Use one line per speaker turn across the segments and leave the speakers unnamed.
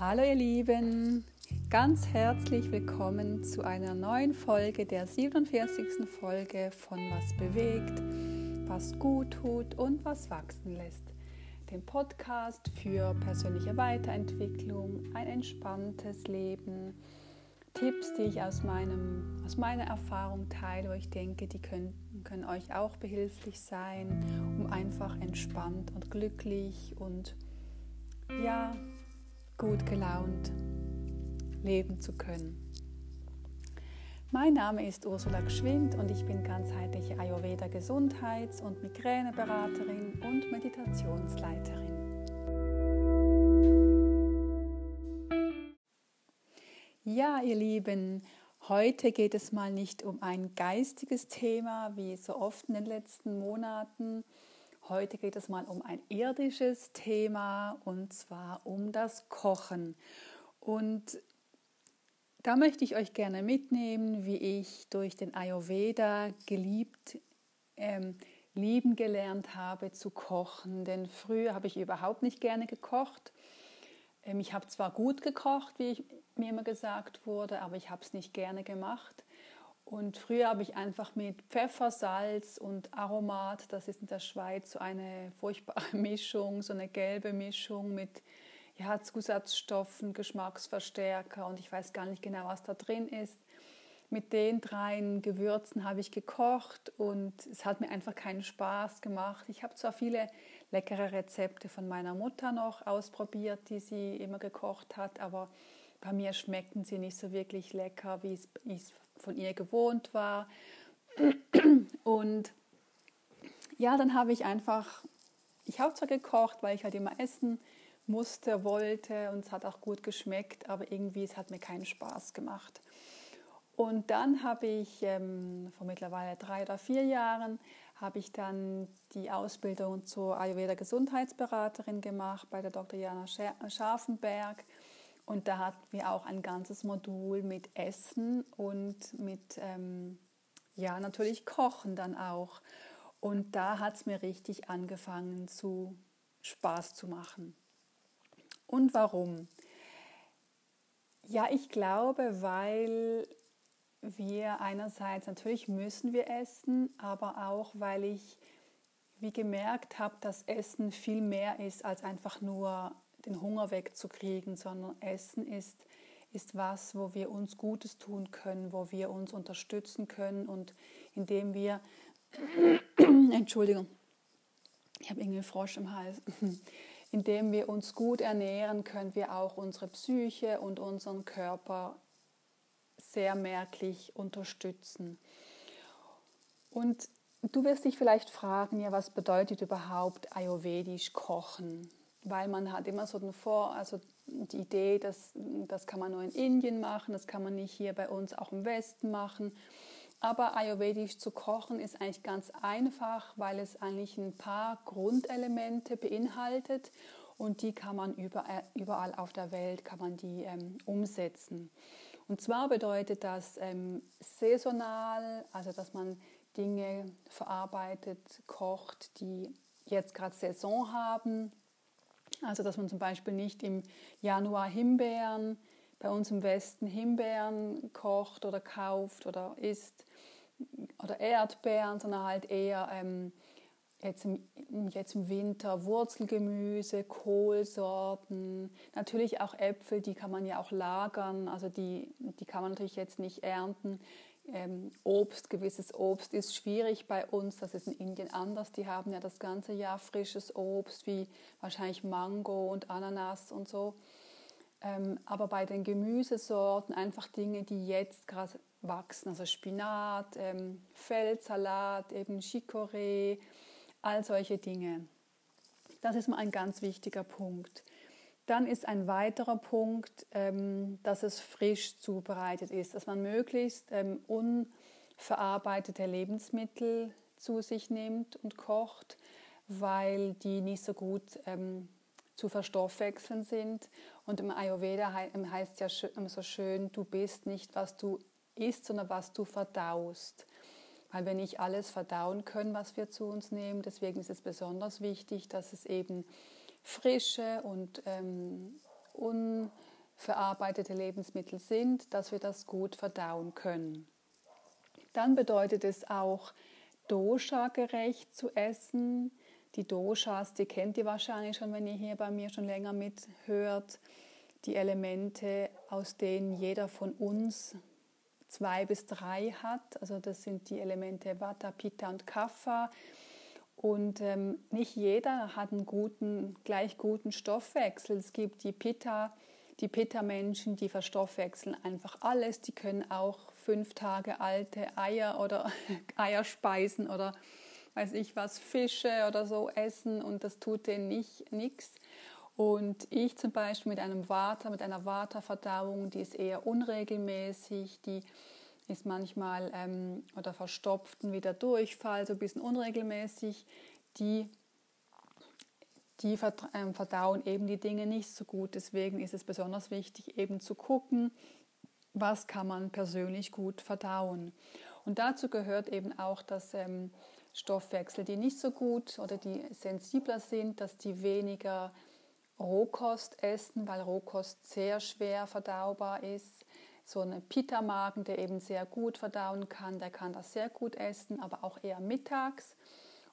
Hallo ihr Lieben, ganz herzlich willkommen zu einer neuen Folge, der 47. Folge von Was bewegt, was gut tut und was wachsen lässt. Dem Podcast für persönliche Weiterentwicklung, ein entspanntes Leben, Tipps, die ich aus, meinem, aus meiner Erfahrung teile, wo ich denke, die können, können euch auch behilflich sein, um einfach entspannt und glücklich und ja, gut gelaunt leben zu können. Mein Name ist Ursula Gschwind und ich bin ganzheitliche Ayurveda Gesundheits- und Migräneberaterin und Meditationsleiterin. Ja, ihr Lieben, heute geht es mal nicht um ein geistiges Thema wie so oft in den letzten Monaten, Heute geht es mal um ein irdisches Thema und zwar um das Kochen. Und da möchte ich euch gerne mitnehmen, wie ich durch den Ayurveda geliebt, ähm, lieben gelernt habe zu kochen. Denn früher habe ich überhaupt nicht gerne gekocht. Ähm, ich habe zwar gut gekocht, wie ich, mir immer gesagt wurde, aber ich habe es nicht gerne gemacht. Und früher habe ich einfach mit Pfeffer, Salz und Aromat, das ist in der Schweiz so eine furchtbare Mischung, so eine gelbe Mischung mit ja, Zusatzstoffen, Geschmacksverstärker und ich weiß gar nicht genau, was da drin ist. Mit den dreien Gewürzen habe ich gekocht und es hat mir einfach keinen Spaß gemacht. Ich habe zwar viele leckere Rezepte von meiner Mutter noch ausprobiert, die sie immer gekocht hat, aber bei mir schmeckten sie nicht so wirklich lecker, wie es von ihr gewohnt war. Und ja, dann habe ich einfach, ich habe zwar gekocht, weil ich halt immer essen musste, wollte und es hat auch gut geschmeckt, aber irgendwie es hat mir keinen Spaß gemacht. Und dann habe ich ähm, vor mittlerweile drei oder vier Jahren habe ich dann die Ausbildung zur Ayurveda Gesundheitsberaterin gemacht bei der Dr. Jana Scharfenberg. Und da hatten wir auch ein ganzes Modul mit Essen und mit, ähm, ja, natürlich Kochen dann auch. Und da hat es mir richtig angefangen zu Spaß zu machen. Und warum? Ja, ich glaube, weil wir einerseits natürlich müssen wir essen, aber auch weil ich wie gemerkt habe, dass Essen viel mehr ist als einfach nur den Hunger wegzukriegen, sondern Essen ist, ist was, wo wir uns Gutes tun können, wo wir uns unterstützen können und indem wir, Entschuldigung, ich habe irgendwie einen Frosch im Hals, indem wir uns gut ernähren, können wir auch unsere Psyche und unseren Körper sehr merklich unterstützen. Und du wirst dich vielleicht fragen, ja, was bedeutet überhaupt ayurvedisch kochen? Weil man hat immer so den Vor, also die Idee, dass das kann man nur in Indien machen, das kann man nicht hier bei uns auch im Westen machen. Aber ayurvedisch zu kochen ist eigentlich ganz einfach, weil es eigentlich ein paar Grundelemente beinhaltet und die kann man überall, überall auf der Welt kann man die ähm, umsetzen. Und zwar bedeutet das ähm, saisonal, also dass man Dinge verarbeitet, kocht, die jetzt gerade Saison haben also dass man zum Beispiel nicht im Januar Himbeeren, bei uns im Westen Himbeeren kocht oder kauft oder isst oder Erdbeeren, sondern halt eher ähm, jetzt, im, jetzt im Winter Wurzelgemüse, Kohlsorten, natürlich auch Äpfel, die kann man ja auch lagern, also die, die kann man natürlich jetzt nicht ernten ähm, Obst, gewisses Obst ist schwierig bei uns. Das ist in Indien anders. Die haben ja das ganze Jahr frisches Obst, wie wahrscheinlich Mango und Ananas und so. Ähm, aber bei den Gemüsesorten einfach Dinge, die jetzt gerade wachsen, also Spinat, ähm, Feldsalat, eben Chicorée, all solche Dinge. Das ist mal ein ganz wichtiger Punkt. Dann ist ein weiterer Punkt, ähm, dass es frisch zubereitet ist, dass man möglichst ähm, unverarbeitete Lebensmittel zu sich nimmt und kocht, weil die nicht so gut ähm, zu verstoffwechseln sind. Und im Ayurveda heißt ja so schön, du bist nicht, was du isst, sondern was du verdaust. Weil wir nicht alles verdauen können, was wir zu uns nehmen. Deswegen ist es besonders wichtig, dass es eben frische und ähm, verarbeitete Lebensmittel sind, dass wir das gut verdauen können. Dann bedeutet es auch, dosha-gerecht zu essen. Die Doshas, die kennt ihr wahrscheinlich schon, wenn ihr hier bei mir schon länger mithört. Die Elemente, aus denen jeder von uns zwei bis drei hat. Also das sind die Elemente Vata, Pitta und Kapha. Und ähm, nicht jeder hat einen guten, gleich guten Stoffwechsel. Es gibt die Pitta, die Pitta-Menschen, die verstoffwechseln einfach alles. Die können auch fünf Tage alte Eier oder Eier speisen oder weiß ich was, Fische oder so essen und das tut denen nicht nichts. Und ich zum Beispiel mit einem Vata, mit einer Vata-Verdauung, die ist eher unregelmäßig, die ist manchmal ähm, oder verstopft und wieder Durchfall, so ein bisschen unregelmäßig, die, die ähm, verdauen eben die Dinge nicht so gut. Deswegen ist es besonders wichtig, eben zu gucken, was kann man persönlich gut verdauen. Und dazu gehört eben auch, dass ähm, Stoffwechsel, die nicht so gut oder die sensibler sind, dass die weniger Rohkost essen, weil Rohkost sehr schwer verdaubar ist so einen Pita-Magen, der eben sehr gut verdauen kann, der kann das sehr gut essen, aber auch eher mittags.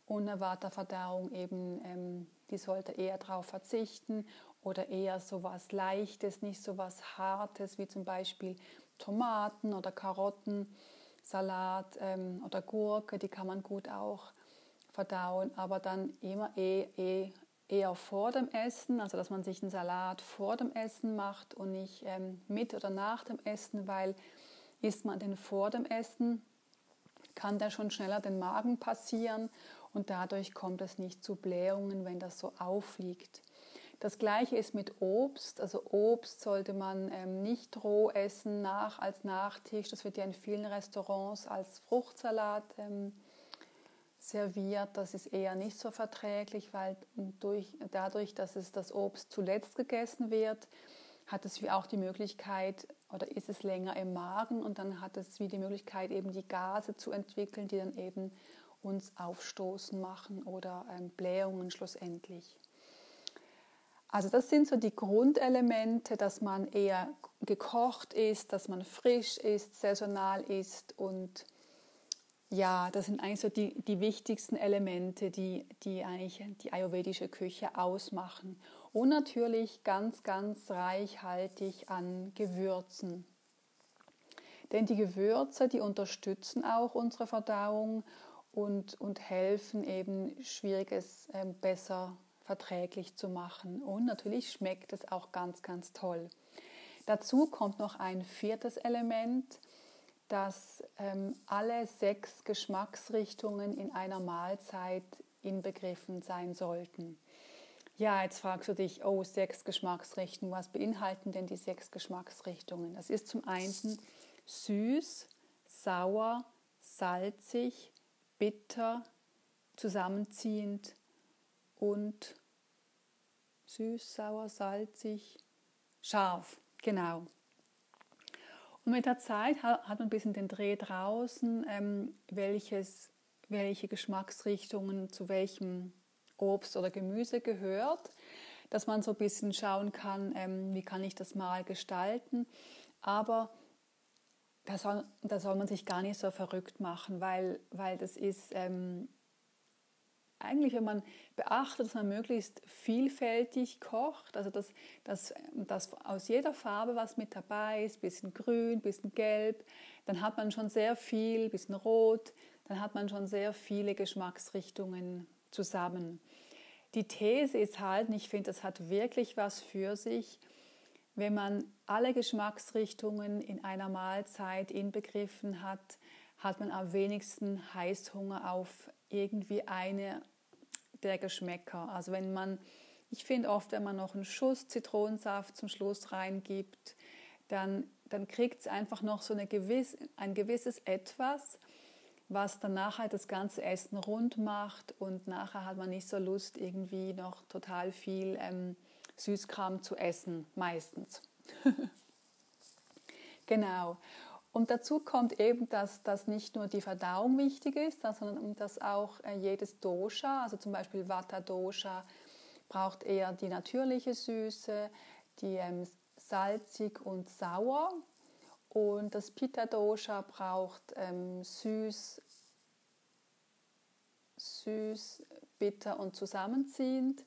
Und eine Vata-Verdauung eben, ähm, die sollte eher darauf verzichten oder eher so was Leichtes, nicht so was Hartes wie zum Beispiel Tomaten oder Karotten, Salat ähm, oder Gurke, die kann man gut auch verdauen, aber dann immer eh, eh eher vor dem Essen, also dass man sich einen Salat vor dem Essen macht und nicht ähm, mit oder nach dem Essen, weil isst man den vor dem Essen, kann der schon schneller den Magen passieren und dadurch kommt es nicht zu Blähungen, wenn das so aufliegt. Das gleiche ist mit Obst. Also Obst sollte man ähm, nicht roh essen nach, als Nachtisch. Das wird ja in vielen Restaurants als Fruchtsalat ähm, serviert, das ist eher nicht so verträglich, weil durch, dadurch, dass es das Obst zuletzt gegessen wird, hat es wie auch die Möglichkeit oder ist es länger im Magen und dann hat es wie die Möglichkeit, eben die Gase zu entwickeln, die dann eben uns aufstoßen machen oder ähm, Blähungen schlussendlich. Also das sind so die Grundelemente, dass man eher gekocht ist, dass man frisch ist, saisonal ist und ja, das sind eigentlich so die, die wichtigsten Elemente, die, die eigentlich die ayurvedische Küche ausmachen. Und natürlich ganz, ganz reichhaltig an Gewürzen. Denn die Gewürze, die unterstützen auch unsere Verdauung und, und helfen eben Schwieriges äh, besser verträglich zu machen. Und natürlich schmeckt es auch ganz, ganz toll. Dazu kommt noch ein viertes Element, dass ähm, alle sechs Geschmacksrichtungen in einer Mahlzeit inbegriffen sein sollten. Ja, jetzt fragst du dich, oh, sechs Geschmacksrichtungen, was beinhalten denn die sechs Geschmacksrichtungen? Das ist zum einen süß, sauer, salzig, bitter, zusammenziehend und süß, sauer, salzig, scharf. Genau. Und mit der Zeit hat man ein bisschen den Dreh draußen, ähm, welches, welche Geschmacksrichtungen zu welchem Obst oder Gemüse gehört, dass man so ein bisschen schauen kann, ähm, wie kann ich das mal gestalten. Aber da soll, da soll man sich gar nicht so verrückt machen, weil, weil das ist ähm, eigentlich, wenn man beachtet, dass man möglichst vielfältig kocht, also dass, dass, dass aus jeder Farbe was mit dabei ist, bisschen grün, bisschen gelb, dann hat man schon sehr viel, bisschen rot, dann hat man schon sehr viele Geschmacksrichtungen zusammen. Die These ist halt, und ich finde, das hat wirklich was für sich, wenn man alle Geschmacksrichtungen in einer Mahlzeit inbegriffen hat, hat man am wenigsten Heißhunger auf irgendwie eine der Geschmäcker. Also wenn man, ich finde oft, wenn man noch einen Schuss Zitronensaft zum Schluss reingibt, dann, dann kriegt es einfach noch so eine gewiss, ein gewisses Etwas, was dann nachher das ganze Essen rund macht und nachher hat man nicht so Lust, irgendwie noch total viel ähm, Süßkram zu essen, meistens. genau. Und dazu kommt eben, dass, dass nicht nur die Verdauung wichtig ist, sondern dass auch äh, jedes Dosha, also zum Beispiel Vata Dosha, braucht eher die natürliche Süße, die ähm, salzig und sauer. Und das Pitta Dosha braucht ähm, süß, süß, bitter und zusammenziehend.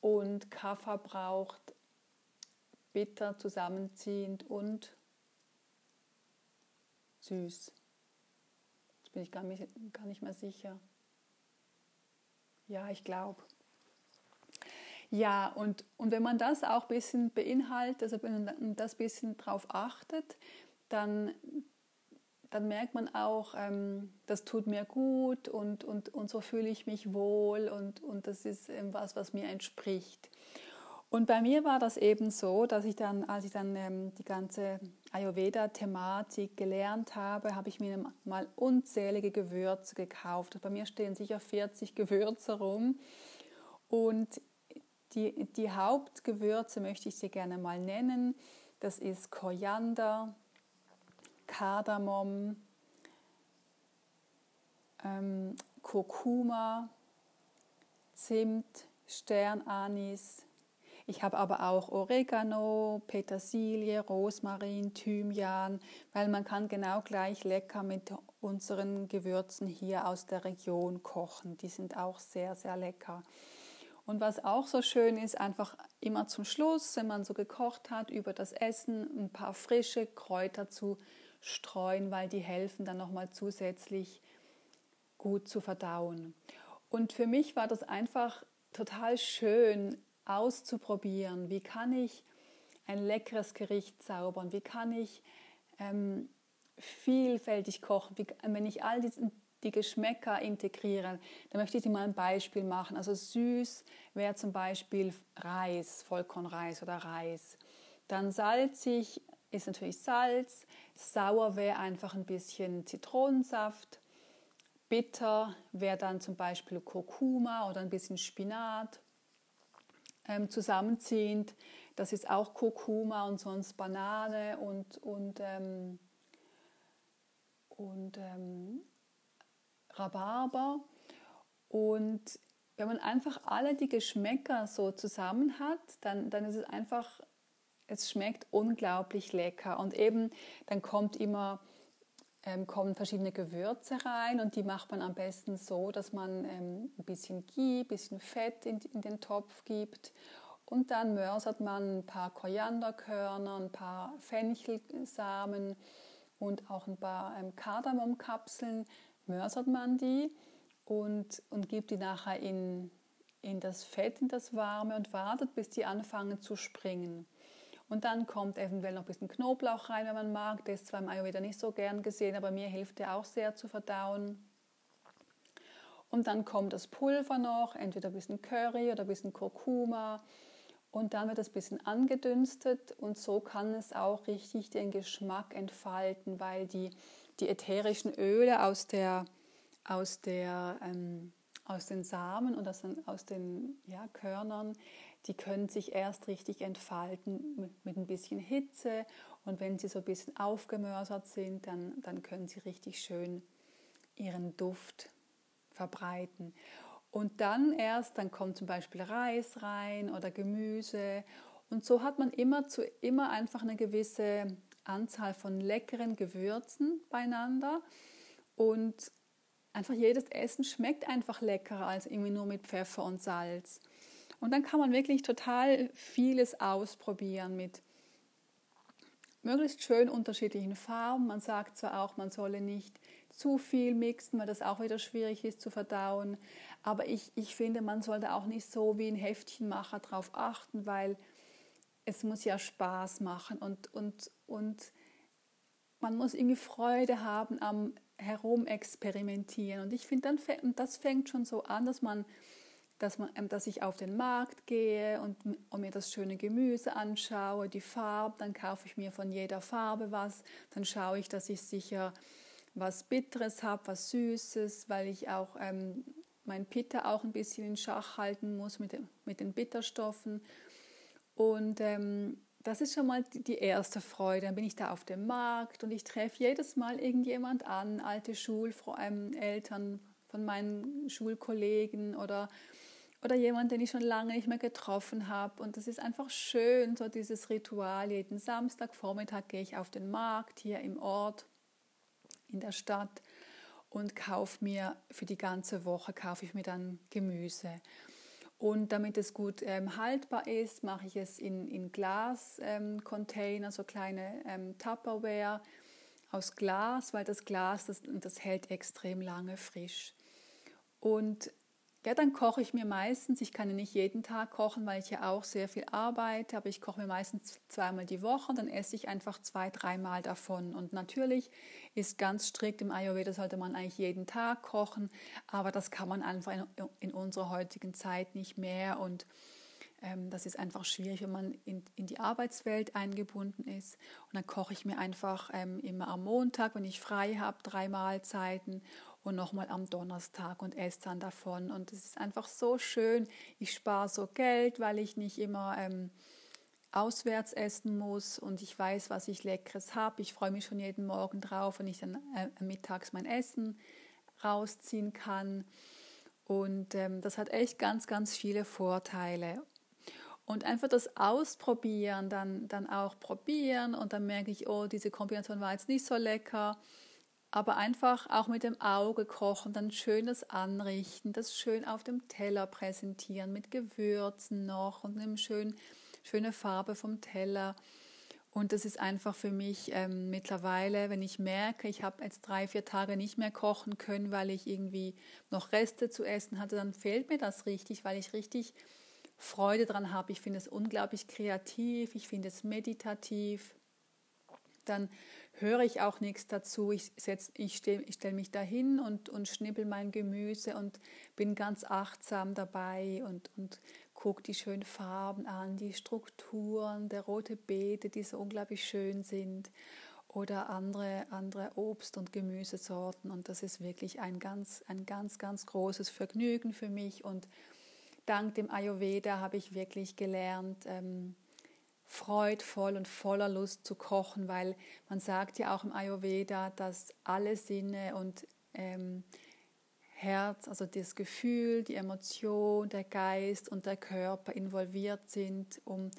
Und Kapha braucht bitter, zusammenziehend und süß. Jetzt bin ich gar nicht, gar nicht mehr sicher. Ja, ich glaube. Ja, und, und wenn man das auch ein bisschen beinhaltet, also wenn man das ein bisschen drauf achtet, dann, dann merkt man auch, ähm, das tut mir gut und, und, und so fühle ich mich wohl und, und das ist was, was mir entspricht. Und bei mir war das eben so, dass ich dann, als ich dann ähm, die ganze Ayurveda-Thematik gelernt habe, habe ich mir mal unzählige Gewürze gekauft. Bei mir stehen sicher 40 Gewürze rum. Und die, die Hauptgewürze möchte ich dir gerne mal nennen. Das ist Koriander, Kardamom, ähm, Kurkuma, Zimt, Sternanis, ich habe aber auch Oregano, Petersilie, Rosmarin, Thymian, weil man kann genau gleich lecker mit unseren Gewürzen hier aus der Region kochen. Die sind auch sehr, sehr lecker. Und was auch so schön ist, einfach immer zum Schluss, wenn man so gekocht hat, über das Essen ein paar frische Kräuter zu streuen, weil die helfen dann nochmal zusätzlich gut zu verdauen. Und für mich war das einfach total schön, auszuprobieren. Wie kann ich ein leckeres Gericht zaubern? Wie kann ich ähm, vielfältig kochen? Wie, wenn ich all die, die Geschmäcker integriere, dann möchte ich dir mal ein Beispiel machen. Also süß wäre zum Beispiel Reis, Vollkornreis oder Reis. Dann salzig ist natürlich Salz. Sauer wäre einfach ein bisschen Zitronensaft. Bitter wäre dann zum Beispiel Kurkuma oder ein bisschen Spinat ähm, zusammenziehend. Das ist auch Kurkuma und sonst Banane und, und, ähm, und ähm, Rhabarber. Und wenn man einfach alle die Geschmäcker so zusammen hat, dann, dann ist es einfach, es schmeckt unglaublich lecker. Und eben, dann kommt immer ähm, kommen verschiedene Gewürze rein und die macht man am besten so, dass man ähm, ein bisschen Ghee, ein bisschen Fett in, in, den Topf gibt und dann mörsert man ein paar Korianderkörner, ein paar Fenchelsamen und auch ein paar ähm, Kardamomkapseln, mörsert man die und, und gibt die nachher in, in das Fett, in das Warme und wartet, bis die anfangen zu springen. Und dann kommt eventuell noch ein bisschen Knoblauch rein, wenn man mag. Der ist zwar im Ayurveda nicht so gern gesehen, aber mir hilft der auch sehr zu verdauen. Und dann kommt das Pulver noch, entweder ein bisschen Curry oder ein bisschen Kurkuma. Und dann wird es ein bisschen angedünstet und so kann es auch richtig den Geschmack entfalten, weil die, die ätherischen Öle aus, der, aus, der, ähm, aus den Samen und aus den, aus den ja, Körnern, die können sich erst richtig entfalten mit, mit ein bisschen Hitze und wenn sie so ein bisschen aufgemörsert sind, dann, dann können sie richtig schön ihren Duft verbreiten. Und dann erst, dann kommt zum Beispiel Reis rein oder Gemüse. Und so hat man immer, zu, immer einfach eine gewisse Anzahl von leckeren Gewürzen beieinander. Und einfach jedes Essen schmeckt einfach leckerer als irgendwie nur mit Pfeffer und Salz. Und dann kann man wirklich total vieles ausprobieren mit möglichst schön unterschiedlichen Farben. Man sagt zwar auch, man solle nicht zu viel mixen, weil das auch wieder schwierig ist zu verdauen. Aber ich, ich finde, man sollte auch nicht so wie ein Heftchenmacher darauf achten, weil es muss ja Spaß machen und, und, und man muss irgendwie Freude haben am Herumexperimentieren. Und ich finde, das fängt schon so an, dass man dass, man, ähm, dass ich auf den Markt gehe und, und, mir das schöne Gemüse anschaue, die Farbe, dann kaufe ich mir von jeder Farbe was, dann schaue ich, dass ich sicher was Bitteres habe, was Süßes, weil ich auch ähm, mein Pitta auch ein bisschen in Schach halten muss mit, mit den Bitterstoffen. Und ähm, das ist schon mal die erste Freude. Dann bin ich da auf dem Markt und ich treffe jedes Mal irgendjemand an, alte Schuleltern von meinen Schulkollegen oder oder jemand, den ich schon lange nicht mehr getroffen habe. Und das ist einfach schön, so dieses Ritual. Jeden Samstagvormittag gehe ich auf den Markt hier im Ort, in der Stadt und kaufe mir für die ganze Woche kaufe ich mir dann Gemüse. Und damit es gut ähm, haltbar ist, mache ich es in, in Glascontainer, ähm, so kleine ähm, Tupperware aus Glas, weil das Glas, das, das hält extrem lange frisch. Und ja, dann koche ich mir meistens, ich kann ja nicht jeden Tag kochen, weil ich ja auch sehr viel arbeite, aber ich koche mir meistens zweimal die Woche und dann esse ich einfach zwei, dreimal davon. Und natürlich ist ganz strikt im Ayurveda, sollte man eigentlich jeden Tag kochen, aber das kann man einfach in, in unserer heutigen Zeit nicht mehr und ähm, das ist einfach schwierig, wenn man in, in die Arbeitswelt eingebunden ist. Und dann koche ich mir einfach ähm, immer am Montag, wenn ich frei habe, drei Mahlzeiten und nochmal am Donnerstag und esse dann davon. Und es ist einfach so schön. Ich spare so Geld, weil ich nicht immer ähm, auswärts essen muss und ich weiß, was ich Leckeres habe. Ich freue mich schon jeden Morgen drauf, wenn ich dann äh, mittags mein Essen rausziehen kann. Und ähm, das hat echt ganz, ganz viele Vorteile. Und einfach das Ausprobieren, dann, dann auch probieren und dann merke ich, oh, diese Kombination war jetzt nicht so lecker aber einfach auch mit dem Auge kochen, dann schönes anrichten, das schön auf dem Teller präsentieren mit Gewürzen noch und einem schön, schöne Farbe vom Teller. Und das ist einfach für mich ähm, mittlerweile, wenn ich merke, ich habe jetzt drei, vier Tage nicht mehr kochen können, weil ich irgendwie noch Reste zu essen hatte, dann fehlt mir das richtig, weil ich richtig Freude dran habe. Ich finde es unglaublich kreativ, ich finde es meditativ. Dann höre ich auch nichts dazu. Ich, ich stelle ich stell mich dahin und, und schnippel mein Gemüse und bin ganz achtsam dabei und, und gucke die schönen Farben an, die Strukturen, der rote Beete, die so unglaublich schön sind oder andere, andere Obst- und Gemüsesorten. Und das ist wirklich ein ganz, ein ganz, ganz großes Vergnügen für mich. Und dank dem Ayurveda habe ich wirklich gelernt, ähm, freudvoll und voller Lust zu kochen, weil man sagt ja auch im Ayurveda, dass alle Sinne und ähm, Herz, also das Gefühl, die Emotion, der Geist und der Körper involviert sind, um,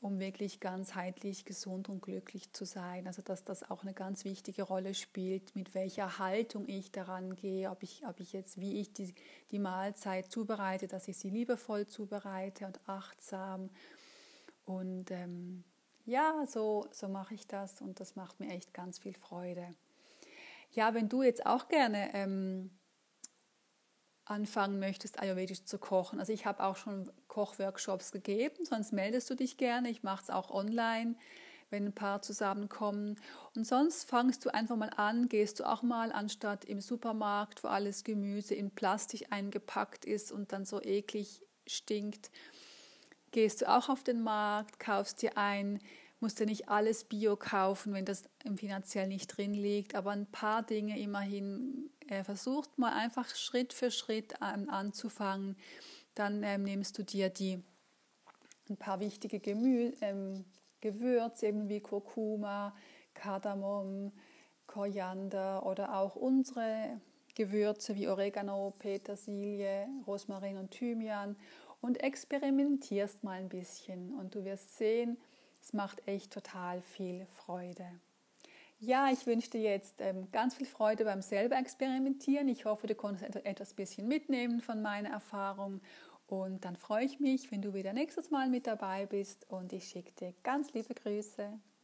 um wirklich ganzheitlich gesund und glücklich zu sein. Also dass das auch eine ganz wichtige Rolle spielt, mit welcher Haltung ich daran gehe, ob ich, ob ich jetzt, wie ich die, die Mahlzeit zubereite, dass ich sie liebevoll zubereite und achtsam und ähm, ja, so, so mache ich das und das macht mir echt ganz viel Freude. Ja, wenn du jetzt auch gerne ähm, anfangen möchtest, ayurvedisch zu kochen, also ich habe auch schon Kochworkshops gegeben, sonst meldest du dich gerne. Ich mache es auch online, wenn ein paar zusammenkommen. Und sonst fangst du einfach mal an, gehst du auch mal, anstatt im Supermarkt, wo alles Gemüse in Plastik eingepackt ist und dann so eklig stinkt, gehst du auch auf den Markt, kaufst dir ein, musst du nicht alles Bio kaufen, wenn das finanziell nicht drin liegt, aber ein paar Dinge immerhin äh, versucht mal einfach Schritt für Schritt an, anzufangen. Dann ähm, nimmst du dir die ein paar wichtige Gemü ähm, Gewürze, eben wie Kurkuma, Kardamom, Koriander oder auch unsere Gewürze wie Oregano, Petersilie, Rosmarin und Thymian und experimentierst mal ein bisschen und du wirst sehen, es macht echt total viel Freude. Ja, ich wünsche dir jetzt ähm, ganz viel Freude beim selber experimentieren. Ich hoffe, du konntest etwas bisschen mitnehmen von meiner Erfahrung und dann freue ich mich, wenn du wieder nächstes Mal mit dabei bist und ich schicke dir ganz liebe Grüße.